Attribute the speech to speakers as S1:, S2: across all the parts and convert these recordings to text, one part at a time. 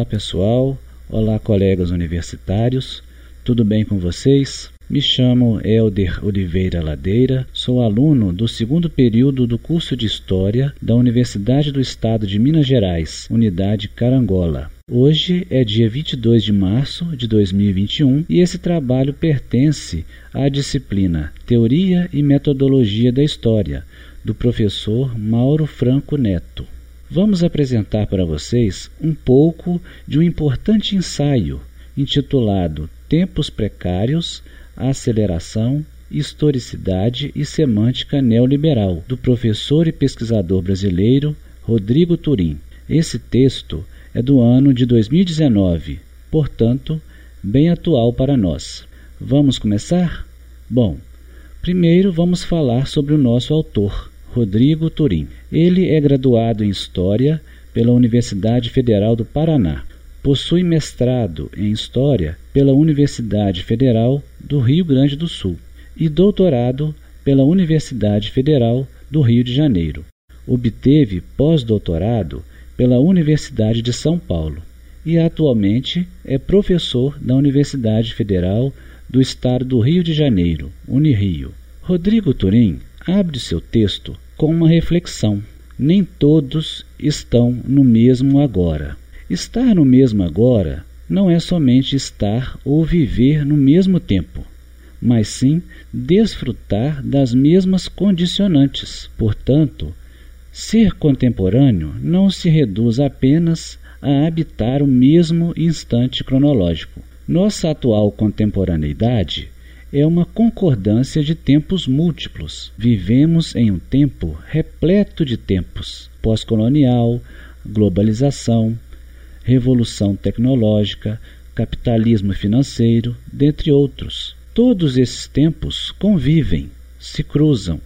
S1: Olá pessoal, olá colegas universitários, tudo bem com vocês? Me chamo Elder Oliveira Ladeira, sou aluno do segundo período do curso de História da Universidade do Estado de Minas Gerais, Unidade Carangola. Hoje é dia 22 de março de 2021 e esse trabalho pertence à disciplina Teoria e Metodologia da História, do professor Mauro Franco Neto. Vamos apresentar para vocês um pouco de um importante ensaio intitulado Tempos Precários, Aceleração, Historicidade e Semântica Neoliberal, do professor e pesquisador brasileiro Rodrigo Turim. Esse texto é do ano de 2019, portanto, bem atual para nós. Vamos começar? Bom, primeiro vamos falar sobre o nosso autor, Rodrigo Turim. Ele é graduado em História pela Universidade Federal do Paraná. Possui mestrado em História pela Universidade Federal do Rio Grande do Sul e doutorado pela Universidade Federal do Rio de Janeiro. Obteve pós-doutorado pela Universidade de São Paulo e atualmente é professor da Universidade Federal do Estado do Rio de Janeiro, Unirio. Rodrigo Turim abre seu texto com uma reflexão. Nem todos estão no mesmo agora. Estar no mesmo agora não é somente estar ou viver no mesmo tempo, mas sim desfrutar das mesmas condicionantes. Portanto, Ser contemporâneo não se reduz apenas a habitar o mesmo instante cronológico. Nossa atual contemporaneidade é uma concordância de tempos múltiplos. Vivemos em um tempo repleto de tempos: pós-colonial, globalização, revolução tecnológica, capitalismo financeiro, dentre outros. Todos esses tempos convivem, se cruzam,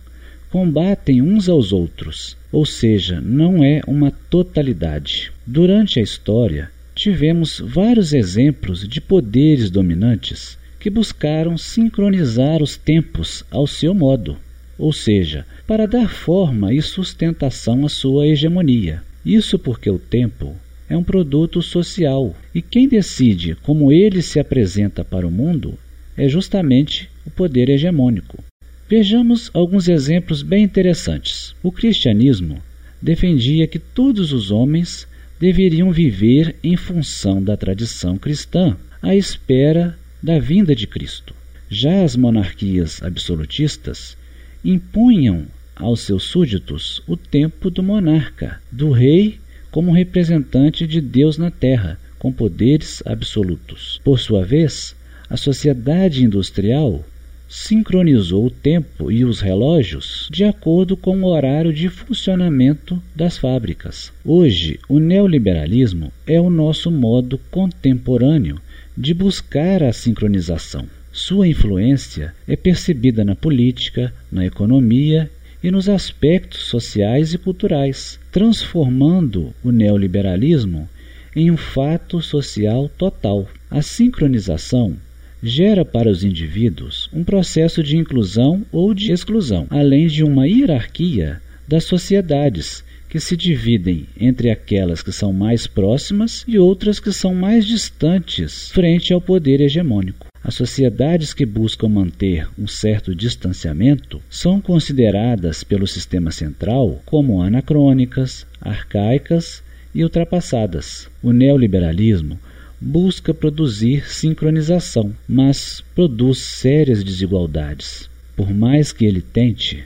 S1: combatem uns aos outros, ou seja, não é uma totalidade. Durante a história, tivemos vários exemplos de poderes dominantes que buscaram sincronizar os tempos ao seu modo, ou seja, para dar forma e sustentação à sua hegemonia. Isso porque o tempo é um produto social e quem decide como ele se apresenta para o mundo é justamente o poder hegemônico. Vejamos alguns exemplos bem interessantes. O cristianismo defendia que todos os homens deveriam viver em função da tradição cristã, à espera da vinda de Cristo. Já as monarquias absolutistas impunham aos seus súditos o tempo do monarca, do rei como representante de Deus na terra, com poderes absolutos. Por sua vez, a sociedade industrial sincronizou o tempo e os relógios de acordo com o horário de funcionamento das fábricas. Hoje, o neoliberalismo é o nosso modo contemporâneo de buscar a sincronização. Sua influência é percebida na política, na economia e nos aspectos sociais e culturais, transformando o neoliberalismo em um fato social total. A sincronização gera para os indivíduos um processo de inclusão ou de exclusão, além de uma hierarquia das sociedades que se dividem entre aquelas que são mais próximas e outras que são mais distantes frente ao poder hegemônico. As sociedades que buscam manter um certo distanciamento são consideradas pelo sistema central como anacrônicas, arcaicas e ultrapassadas. O neoliberalismo busca produzir sincronização, mas produz sérias desigualdades. Por mais que ele tente,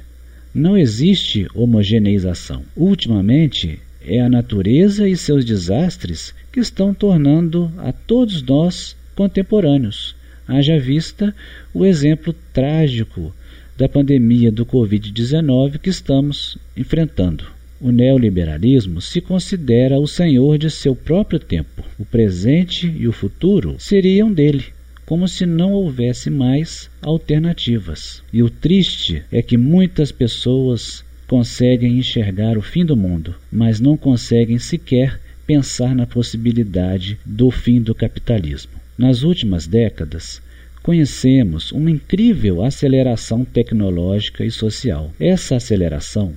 S1: não existe homogeneização. Ultimamente, é a natureza e seus desastres que estão tornando a todos nós contemporâneos. Haja vista o exemplo trágico da pandemia do Covid-19 que estamos enfrentando. O neoliberalismo se considera o senhor de seu próprio tempo. O presente e o futuro seriam dele, como se não houvesse mais alternativas. E o triste é que muitas pessoas conseguem enxergar o fim do mundo, mas não conseguem sequer pensar na possibilidade do fim do capitalismo. Nas últimas décadas, conhecemos uma incrível aceleração tecnológica e social. Essa aceleração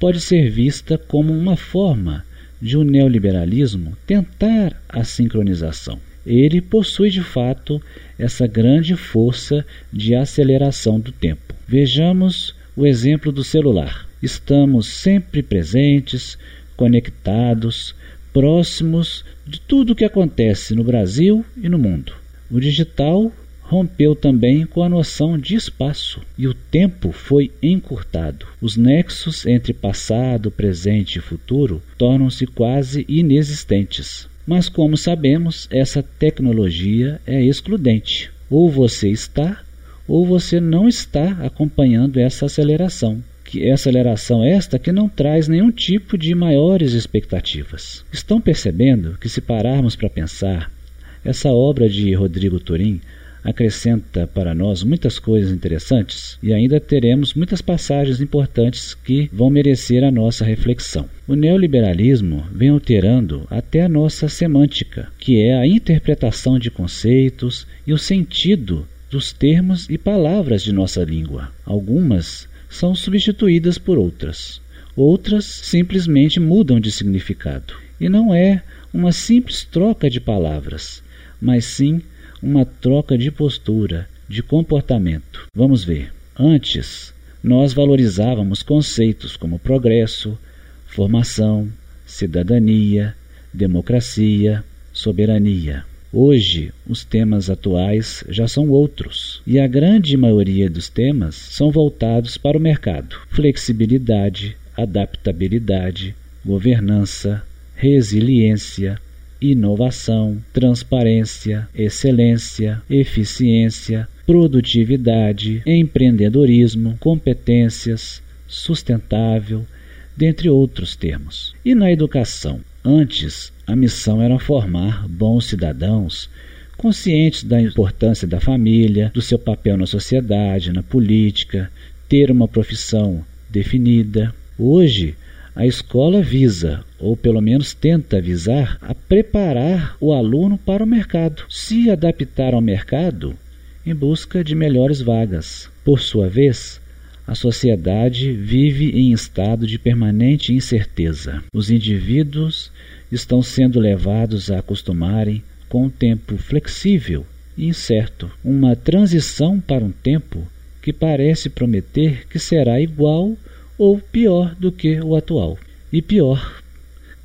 S1: pode ser vista como uma forma de um neoliberalismo tentar a sincronização. Ele possui de fato essa grande força de aceleração do tempo. Vejamos o exemplo do celular. Estamos sempre presentes, conectados, próximos de tudo o que acontece no Brasil e no mundo. O digital rompeu também com a noção de espaço e o tempo foi encurtado. Os nexos entre passado, presente e futuro tornam-se quase inexistentes. Mas, como sabemos, essa tecnologia é excludente. Ou você está, ou você não está acompanhando essa aceleração. Que aceleração esta que não traz nenhum tipo de maiores expectativas. Estão percebendo que se pararmos para pensar, essa obra de Rodrigo Turim acrescenta para nós muitas coisas interessantes e ainda teremos muitas passagens importantes que vão merecer a nossa reflexão. O neoliberalismo vem alterando até a nossa semântica, que é a interpretação de conceitos e o sentido dos termos e palavras de nossa língua. Algumas são substituídas por outras, outras simplesmente mudam de significado. E não é uma simples troca de palavras, mas sim uma troca de postura, de comportamento. Vamos ver. Antes, nós valorizávamos conceitos como progresso, formação, cidadania, democracia, soberania. Hoje, os temas atuais já são outros, e a grande maioria dos temas são voltados para o mercado: flexibilidade, adaptabilidade, governança, resiliência, inovação, transparência, excelência, eficiência, produtividade, empreendedorismo, competências, sustentável, dentre outros termos. E na educação? Antes, a missão era formar bons cidadãos conscientes da importância da família, do seu papel na sociedade, na política, ter uma profissão definida. Hoje, a escola visa, ou pelo menos tenta visar, a preparar o aluno para o mercado, se adaptar ao mercado em busca de melhores vagas. Por sua vez, a sociedade vive em estado de permanente incerteza. Os indivíduos estão sendo levados a acostumarem com um tempo flexível e incerto, uma transição para um tempo que parece prometer que será igual ou pior do que o atual. E pior,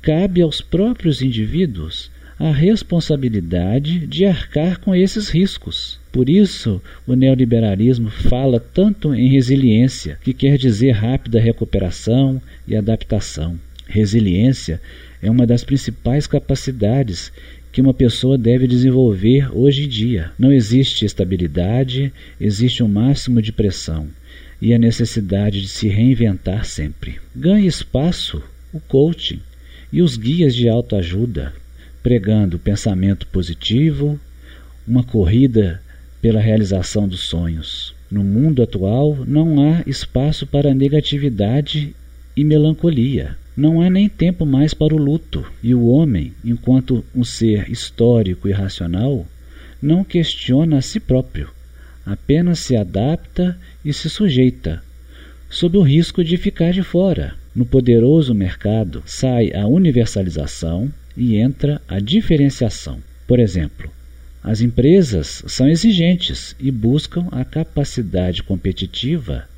S1: cabe aos próprios indivíduos a responsabilidade de arcar com esses riscos. Por isso, o neoliberalismo fala tanto em resiliência, que quer dizer rápida recuperação e adaptação. Resiliência é uma das principais capacidades que uma pessoa deve desenvolver hoje em dia. Não existe estabilidade, existe um máximo de pressão e a necessidade de se reinventar sempre. Ganhe espaço o coaching e os guias de autoajuda, pregando pensamento positivo, uma corrida pela realização dos sonhos. No mundo atual não há espaço para negatividade e melancolia. Não há nem tempo mais para o luto, e o homem, enquanto um ser histórico e racional, não questiona a si próprio, apenas se adapta e se sujeita, sob o risco de ficar de fora. No poderoso mercado sai a universalização e entra a diferenciação. Por exemplo, as empresas são exigentes e buscam a capacidade competitiva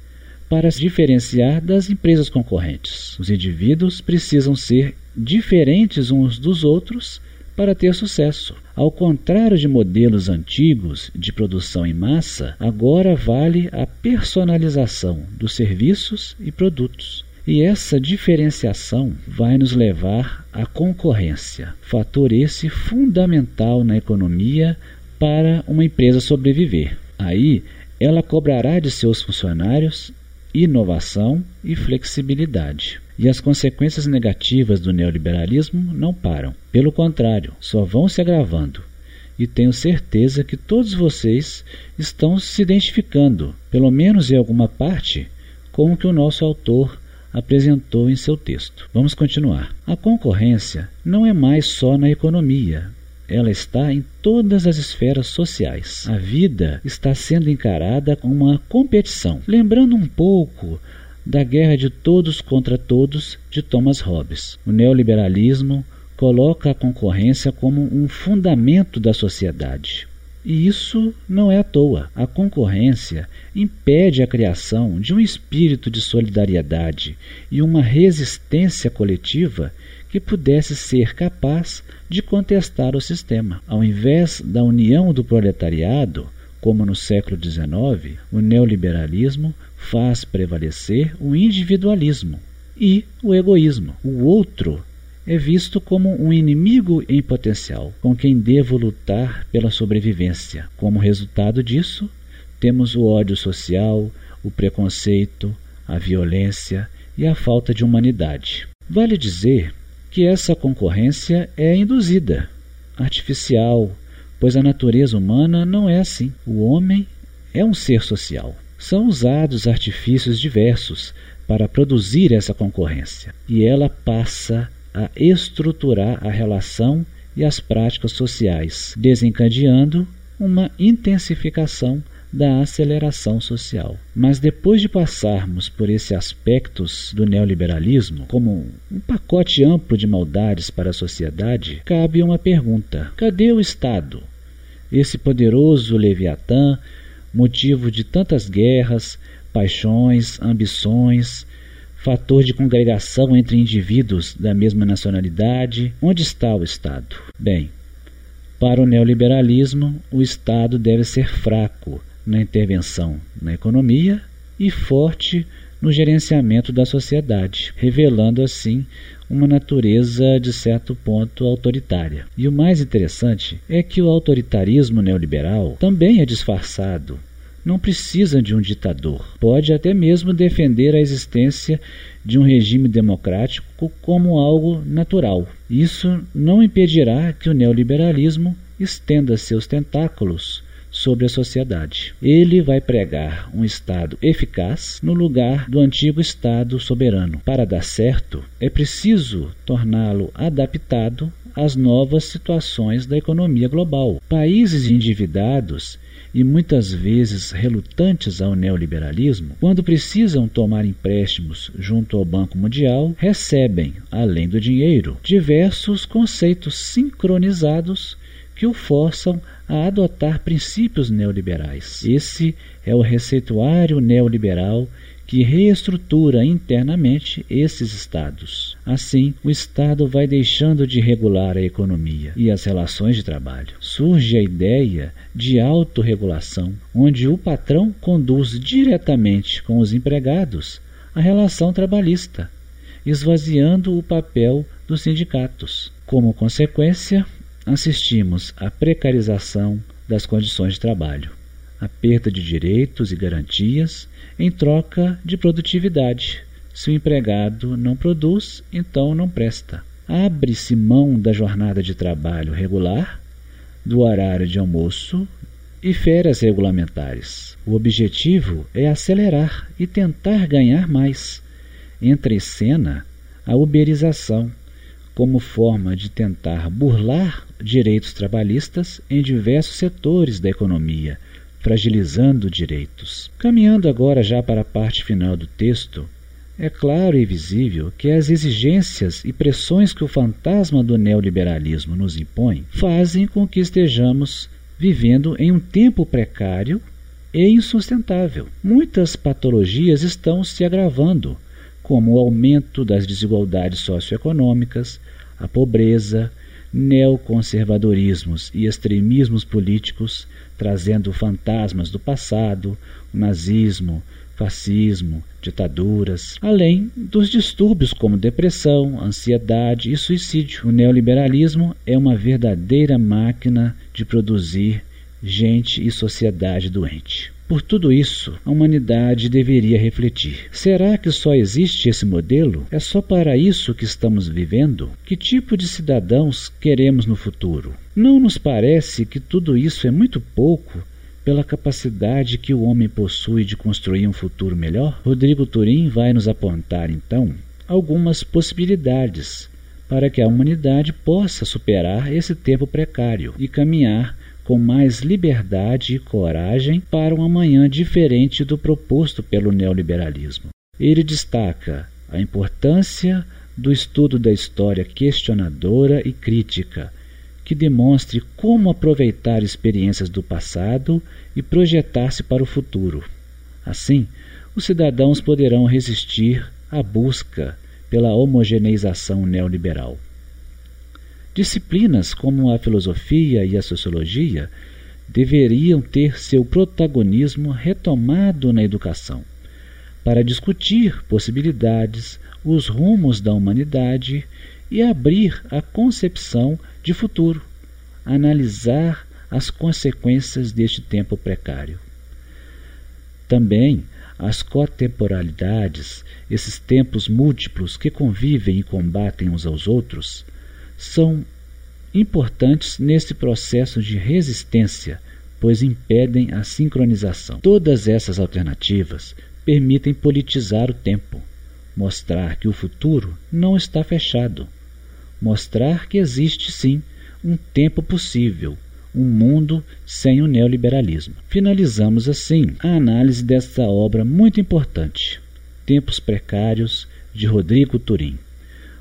S1: para se diferenciar das empresas concorrentes. Os indivíduos precisam ser diferentes uns dos outros para ter sucesso. Ao contrário de modelos antigos de produção em massa, agora vale a personalização dos serviços e produtos. E essa diferenciação vai nos levar à concorrência, fator esse fundamental na economia para uma empresa sobreviver. Aí ela cobrará de seus funcionários inovação e flexibilidade. E as consequências negativas do neoliberalismo não param. Pelo contrário, só vão se agravando. E tenho certeza que todos vocês estão se identificando, pelo menos em alguma parte, com o que o nosso autor apresentou em seu texto. Vamos continuar. A concorrência não é mais só na economia, ela está em todas as esferas sociais. A vida está sendo encarada como uma competição. Lembrando um pouco da Guerra de Todos contra Todos de Thomas Hobbes. O neoliberalismo coloca a concorrência como um fundamento da sociedade. E isso não é à toa. A concorrência impede a criação de um espírito de solidariedade e uma resistência coletiva que pudesse ser capaz de contestar o sistema. Ao invés da união do proletariado, como no século XIX, o neoliberalismo faz prevalecer o individualismo e o egoísmo. O outro é visto como um inimigo em potencial, com quem devo lutar pela sobrevivência. Como resultado disso, temos o ódio social, o preconceito, a violência e a falta de humanidade. Vale dizer que essa concorrência é induzida, artificial, pois a natureza humana não é assim. O homem é um ser social. São usados artifícios diversos para produzir essa concorrência, e ela passa a estruturar a relação e as práticas sociais, desencadeando uma intensificação da aceleração social. Mas depois de passarmos por esses aspectos do neoliberalismo, como um pacote amplo de maldades para a sociedade, cabe uma pergunta: cadê o Estado? Esse poderoso Leviatã, motivo de tantas guerras, paixões, ambições, fator de congregação entre indivíduos da mesma nacionalidade. Onde está o Estado? Bem, para o neoliberalismo, o Estado deve ser fraco na intervenção na economia e forte no gerenciamento da sociedade, revelando assim uma natureza de certo ponto autoritária. E o mais interessante é que o autoritarismo neoliberal também é disfarçado não precisa de um ditador. Pode até mesmo defender a existência de um regime democrático como algo natural. Isso não impedirá que o neoliberalismo estenda seus tentáculos sobre a sociedade. Ele vai pregar um Estado eficaz no lugar do antigo Estado soberano. Para dar certo, é preciso torná-lo adaptado às novas situações da economia global. Países endividados e muitas vezes relutantes ao neoliberalismo, quando precisam tomar empréstimos junto ao Banco Mundial, recebem, além do dinheiro, diversos conceitos sincronizados que o forçam a adotar princípios neoliberais. Esse é o receituário neoliberal que reestrutura internamente esses estados. Assim, o Estado vai deixando de regular a economia e as relações de trabalho. Surge a ideia de autorregulação, onde o patrão conduz diretamente com os empregados a relação trabalhista, esvaziando o papel dos sindicatos. Como consequência, assistimos à precarização das condições de trabalho, a perda de direitos e garantias em troca de produtividade. Se o empregado não produz, então não presta. Abre-se mão da jornada de trabalho regular, do horário de almoço e férias regulamentares. O objetivo é acelerar e tentar ganhar mais. Entra em cena a uberização como forma de tentar burlar direitos trabalhistas em diversos setores da economia, fragilizando direitos. Caminhando agora já para a parte final do texto, é claro e visível que as exigências e pressões que o fantasma do neoliberalismo nos impõe fazem com que estejamos vivendo em um tempo precário e insustentável. Muitas patologias estão se agravando, como o aumento das desigualdades socioeconômicas, a pobreza, neoconservadorismos e extremismos políticos, trazendo fantasmas do passado, nazismo, fascismo, ditaduras, além dos distúrbios como depressão, ansiedade e suicídio. O neoliberalismo é uma verdadeira máquina de produzir gente e sociedade doente. Por tudo isso, a humanidade deveria refletir: será que só existe esse modelo? É só para isso que estamos vivendo? Que tipo de cidadãos queremos no futuro? Não nos parece que tudo isso é muito pouco pela capacidade que o homem possui de construir um futuro melhor? Rodrigo Turim vai nos apontar então algumas possibilidades para que a humanidade possa superar esse tempo precário e caminhar com mais liberdade e coragem para um amanhã diferente do proposto pelo neoliberalismo. Ele destaca a importância do estudo da história questionadora e crítica, que demonstre como aproveitar experiências do passado e projetar-se para o futuro. Assim, os cidadãos poderão resistir à busca pela homogeneização neoliberal. Disciplinas como a filosofia e a sociologia deveriam ter seu protagonismo retomado na educação, para discutir possibilidades, os rumos da humanidade e abrir a concepção de futuro, analisar as consequências deste tempo precário. Também as cotemporalidades, esses tempos múltiplos que convivem e combatem uns aos outros, são importantes nesse processo de resistência, pois impedem a sincronização. Todas essas alternativas permitem politizar o tempo, mostrar que o futuro não está fechado, mostrar que existe sim um tempo possível, um mundo sem o neoliberalismo. Finalizamos assim a análise desta obra muito importante, Tempos Precários, de Rodrigo Turim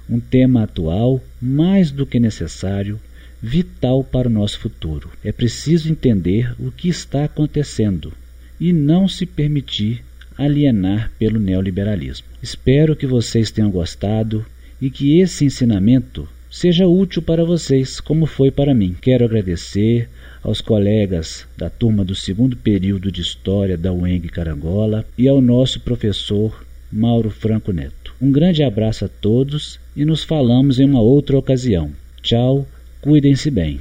S1: um tema atual mais do que necessário, vital para o nosso futuro. É preciso entender o que está acontecendo e não se permitir alienar pelo neoliberalismo. Espero que vocês tenham gostado e que esse ensinamento seja útil para vocês, como foi para mim. Quero agradecer aos colegas da turma do segundo período de História da UENG Carangola e ao nosso professor Mauro Franco Neto. Um grande abraço a todos e nos falamos em uma outra ocasião. Tchau, cuidem-se bem.